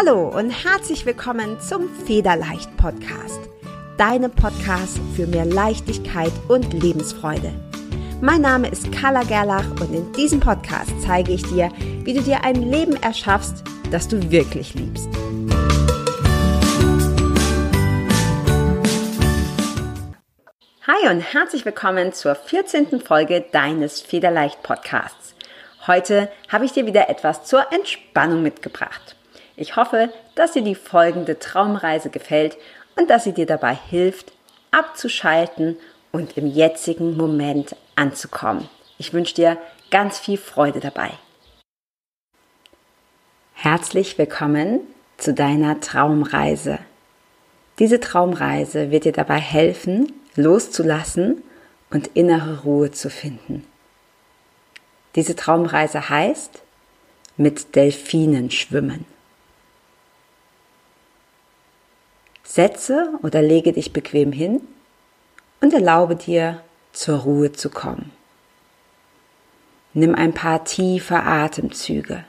Hallo und herzlich willkommen zum Federleicht Podcast, deinem Podcast für mehr Leichtigkeit und Lebensfreude. Mein Name ist Carla Gerlach und in diesem Podcast zeige ich dir, wie du dir ein Leben erschaffst, das du wirklich liebst. Hi und herzlich willkommen zur 14. Folge deines Federleicht Podcasts. Heute habe ich dir wieder etwas zur Entspannung mitgebracht. Ich hoffe, dass dir die folgende Traumreise gefällt und dass sie dir dabei hilft, abzuschalten und im jetzigen Moment anzukommen. Ich wünsche dir ganz viel Freude dabei. Herzlich willkommen zu deiner Traumreise. Diese Traumreise wird dir dabei helfen, loszulassen und innere Ruhe zu finden. Diese Traumreise heißt mit Delfinen schwimmen. Setze oder lege dich bequem hin und erlaube dir, zur Ruhe zu kommen. Nimm ein paar tiefe Atemzüge.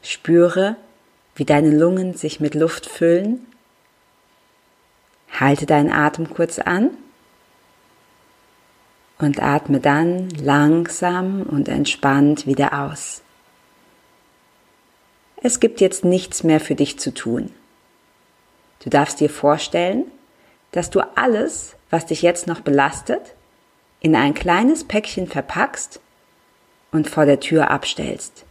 Spüre, wie deine Lungen sich mit Luft füllen. Halte deinen Atem kurz an und atme dann langsam und entspannt wieder aus. Es gibt jetzt nichts mehr für dich zu tun. Du darfst dir vorstellen, dass du alles, was dich jetzt noch belastet, in ein kleines Päckchen verpackst und vor der Tür abstellst.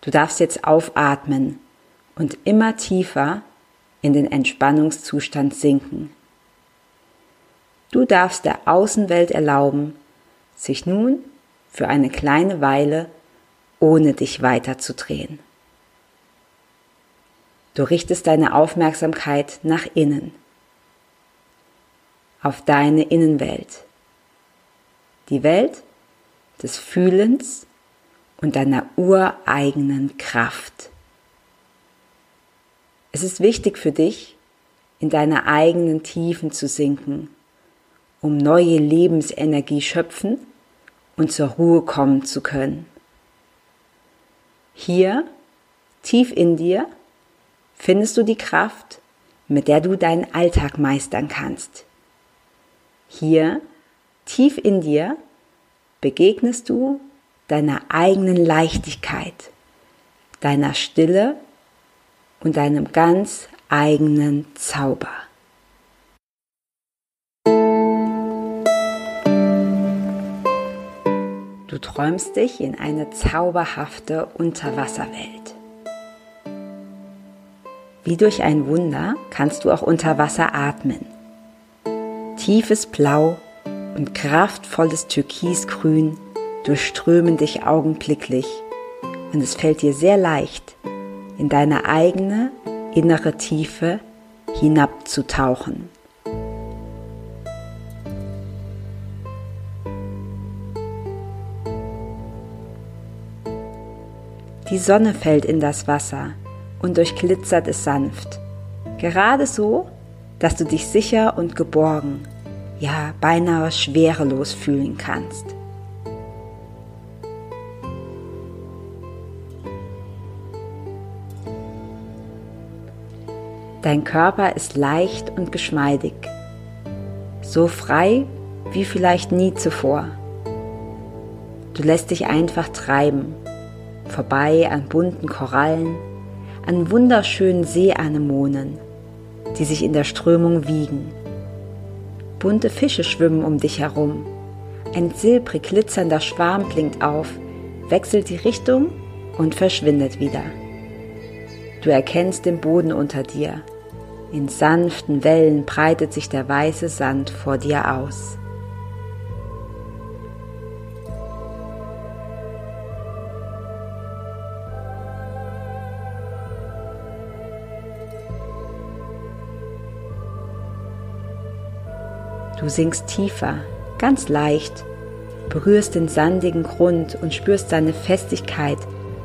Du darfst jetzt aufatmen und immer tiefer in den Entspannungszustand sinken. Du darfst der Außenwelt erlauben, sich nun für eine kleine Weile ohne dich weiterzudrehen. Du richtest deine Aufmerksamkeit nach innen, auf deine Innenwelt, die Welt des Fühlens und deiner ureigenen Kraft. Es ist wichtig für dich, in deine eigenen Tiefen zu sinken, um neue Lebensenergie schöpfen und zur Ruhe kommen zu können. Hier, tief in dir, findest du die Kraft, mit der du deinen Alltag meistern kannst. Hier, tief in dir, begegnest du deiner eigenen Leichtigkeit, deiner Stille und deinem ganz eigenen Zauber. Du träumst dich in eine zauberhafte Unterwasserwelt. Wie durch ein Wunder kannst du auch unter Wasser atmen. Tiefes Blau und kraftvolles Türkisgrün durchströmen dich augenblicklich und es fällt dir sehr leicht, in deine eigene innere Tiefe hinabzutauchen. Die Sonne fällt in das Wasser und durchglitzert es sanft. Gerade so, dass du dich sicher und geborgen, ja beinahe schwerelos fühlen kannst. Dein Körper ist leicht und geschmeidig, so frei wie vielleicht nie zuvor. Du lässt dich einfach treiben, vorbei an bunten Korallen, an wunderschönen Seeanemonen, die sich in der Strömung wiegen. Bunte Fische schwimmen um dich herum. Ein silbrig glitzernder Schwarm blinkt auf, wechselt die Richtung und verschwindet wieder. Du erkennst den Boden unter dir. In sanften Wellen breitet sich der weiße Sand vor dir aus. Du sinkst tiefer, ganz leicht, berührst den sandigen Grund und spürst seine Festigkeit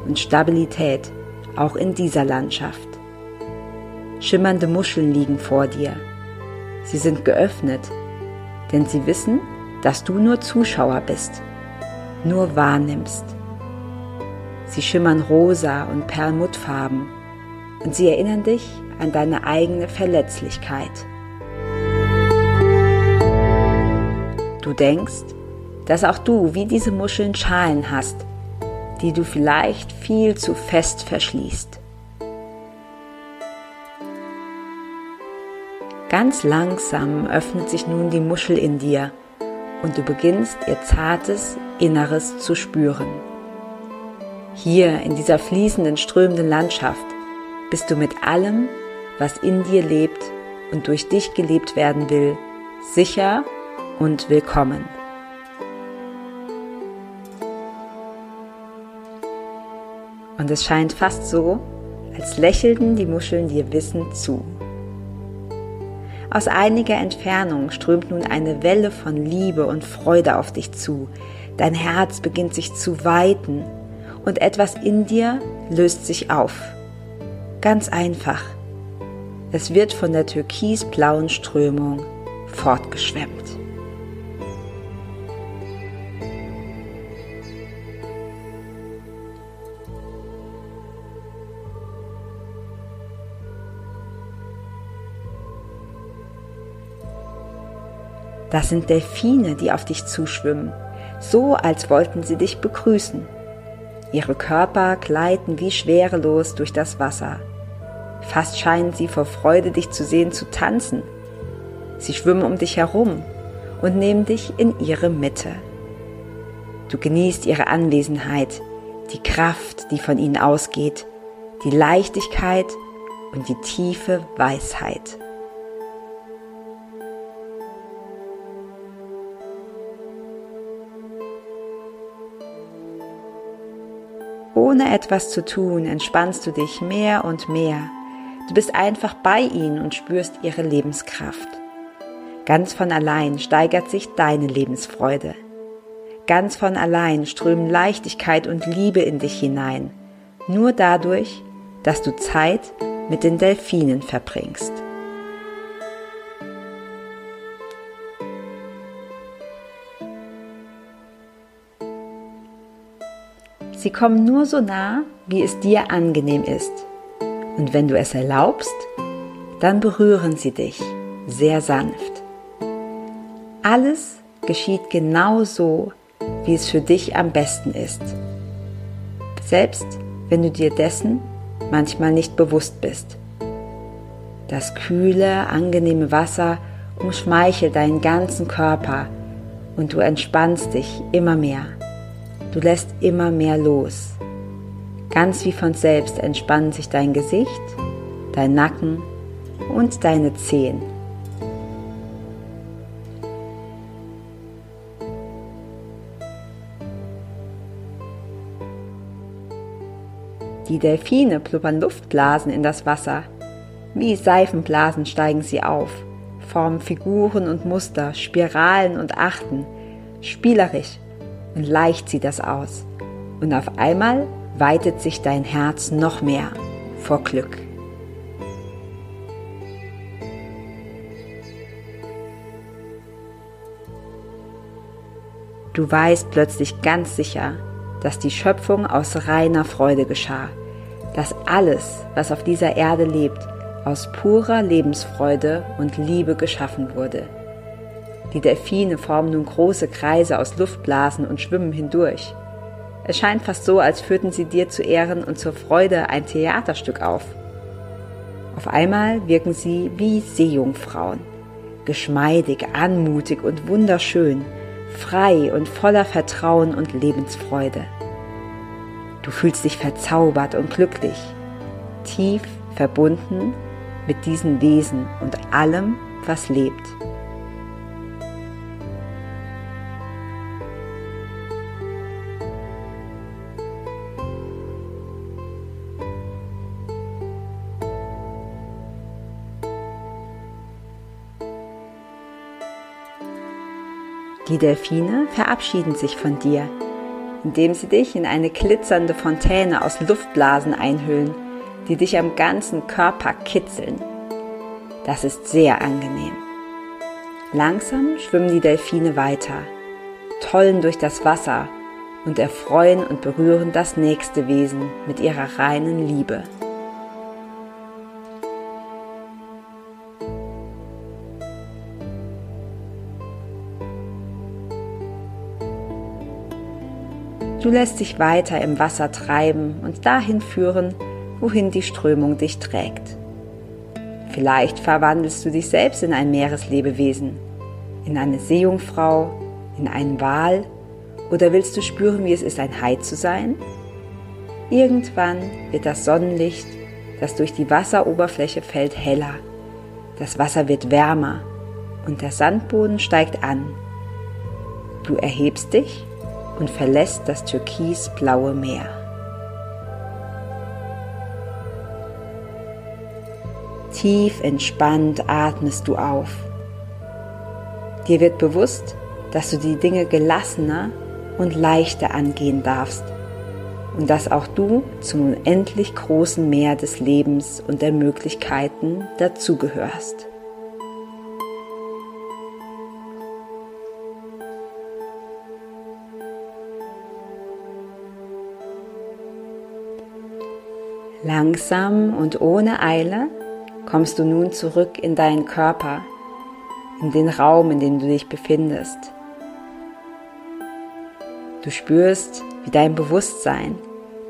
und Stabilität auch in dieser Landschaft. Schimmernde Muscheln liegen vor dir. Sie sind geöffnet, denn sie wissen, dass du nur Zuschauer bist, nur wahrnimmst. Sie schimmern rosa und perlmuttfarben und sie erinnern dich an deine eigene Verletzlichkeit. Du denkst, dass auch du wie diese Muscheln Schalen hast, die du vielleicht viel zu fest verschließt. Ganz langsam öffnet sich nun die Muschel in dir und du beginnst ihr zartes Inneres zu spüren. Hier in dieser fließenden, strömenden Landschaft bist du mit allem, was in dir lebt und durch dich gelebt werden will, sicher und willkommen. Und es scheint fast so, als lächelten die Muscheln dir wissend zu. Aus einiger Entfernung strömt nun eine Welle von Liebe und Freude auf dich zu. Dein Herz beginnt sich zu weiten und etwas in dir löst sich auf. Ganz einfach. Es wird von der türkisblauen Strömung fortgeschwemmt. Das sind Delfine, die auf dich zuschwimmen, so als wollten sie dich begrüßen. Ihre Körper gleiten wie schwerelos durch das Wasser. Fast scheinen sie vor Freude, dich zu sehen, zu tanzen. Sie schwimmen um dich herum und nehmen dich in ihre Mitte. Du genießt ihre Anwesenheit, die Kraft, die von ihnen ausgeht, die Leichtigkeit und die tiefe Weisheit. Ohne etwas zu tun, entspannst du dich mehr und mehr. Du bist einfach bei ihnen und spürst ihre Lebenskraft. Ganz von allein steigert sich deine Lebensfreude. Ganz von allein strömen Leichtigkeit und Liebe in dich hinein, nur dadurch, dass du Zeit mit den Delfinen verbringst. Sie kommen nur so nah, wie es dir angenehm ist. Und wenn du es erlaubst, dann berühren sie dich sehr sanft. Alles geschieht genau so, wie es für dich am besten ist. Selbst wenn du dir dessen manchmal nicht bewusst bist. Das kühle, angenehme Wasser umschmeichelt deinen ganzen Körper und du entspannst dich immer mehr. Du lässt immer mehr los. Ganz wie von selbst entspannen sich dein Gesicht, dein Nacken und deine Zehen. Die Delfine pluppern Luftblasen in das Wasser. Wie Seifenblasen steigen sie auf, formen Figuren und Muster, Spiralen und Achten, spielerisch und leicht sieht das aus. Und auf einmal weitet sich dein Herz noch mehr vor Glück. Du weißt plötzlich ganz sicher, dass die Schöpfung aus reiner Freude geschah, dass alles, was auf dieser Erde lebt, aus purer Lebensfreude und Liebe geschaffen wurde. Die Delfine formen nun große Kreise aus Luftblasen und schwimmen hindurch. Es scheint fast so, als führten sie dir zu Ehren und zur Freude ein Theaterstück auf. Auf einmal wirken sie wie Seejungfrauen, geschmeidig, anmutig und wunderschön, frei und voller Vertrauen und Lebensfreude. Du fühlst dich verzaubert und glücklich, tief verbunden mit diesen Wesen und allem, was lebt. Die Delfine verabschieden sich von dir, indem sie dich in eine glitzernde Fontäne aus Luftblasen einhüllen, die dich am ganzen Körper kitzeln. Das ist sehr angenehm. Langsam schwimmen die Delfine weiter, tollen durch das Wasser und erfreuen und berühren das nächste Wesen mit ihrer reinen Liebe. Du lässt dich weiter im Wasser treiben und dahin führen, wohin die Strömung dich trägt. Vielleicht verwandelst du dich selbst in ein Meereslebewesen, in eine Seejungfrau, in einen Wal oder willst du spüren, wie es ist, ein Hai zu sein? Irgendwann wird das Sonnenlicht, das durch die Wasseroberfläche fällt, heller. Das Wasser wird wärmer und der Sandboden steigt an. Du erhebst dich und verlässt das türkisblaue Meer. Tief entspannt atmest du auf. Dir wird bewusst, dass du die Dinge gelassener und leichter angehen darfst und dass auch du zum unendlich großen Meer des Lebens und der Möglichkeiten dazugehörst. Langsam und ohne Eile kommst du nun zurück in deinen Körper, in den Raum, in dem du dich befindest. Du spürst, wie dein Bewusstsein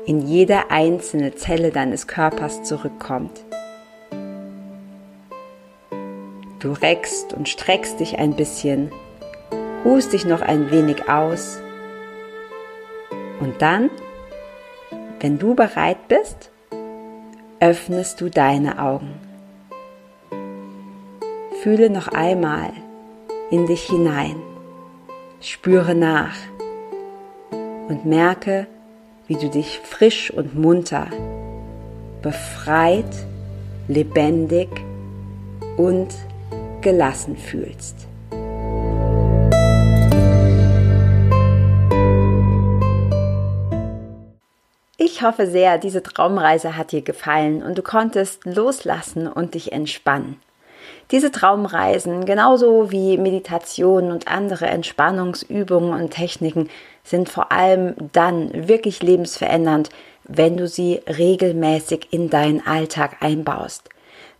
in jede einzelne Zelle deines Körpers zurückkommt. Du reckst und streckst dich ein bisschen, ruhst dich noch ein wenig aus und dann, wenn du bereit bist, öffnest du deine Augen. Fühle noch einmal in dich hinein, spüre nach und merke, wie du dich frisch und munter, befreit, lebendig und gelassen fühlst. Ich hoffe sehr, diese Traumreise hat dir gefallen und du konntest loslassen und dich entspannen. Diese Traumreisen, genauso wie Meditation und andere Entspannungsübungen und Techniken, sind vor allem dann wirklich lebensverändernd, wenn du sie regelmäßig in deinen Alltag einbaust.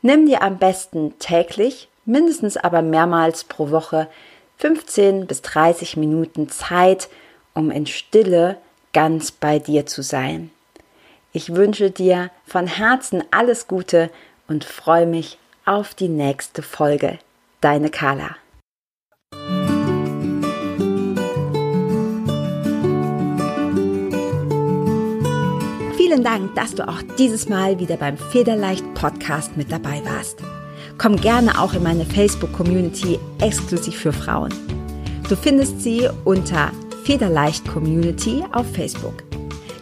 Nimm dir am besten täglich, mindestens aber mehrmals pro Woche 15 bis 30 Minuten Zeit, um in Stille ganz bei dir zu sein. Ich wünsche dir von Herzen alles Gute und freue mich auf die nächste Folge. Deine Carla. Vielen Dank, dass du auch dieses Mal wieder beim Federleicht Podcast mit dabei warst. Komm gerne auch in meine Facebook-Community exklusiv für Frauen. Du findest sie unter Federleicht Community auf Facebook.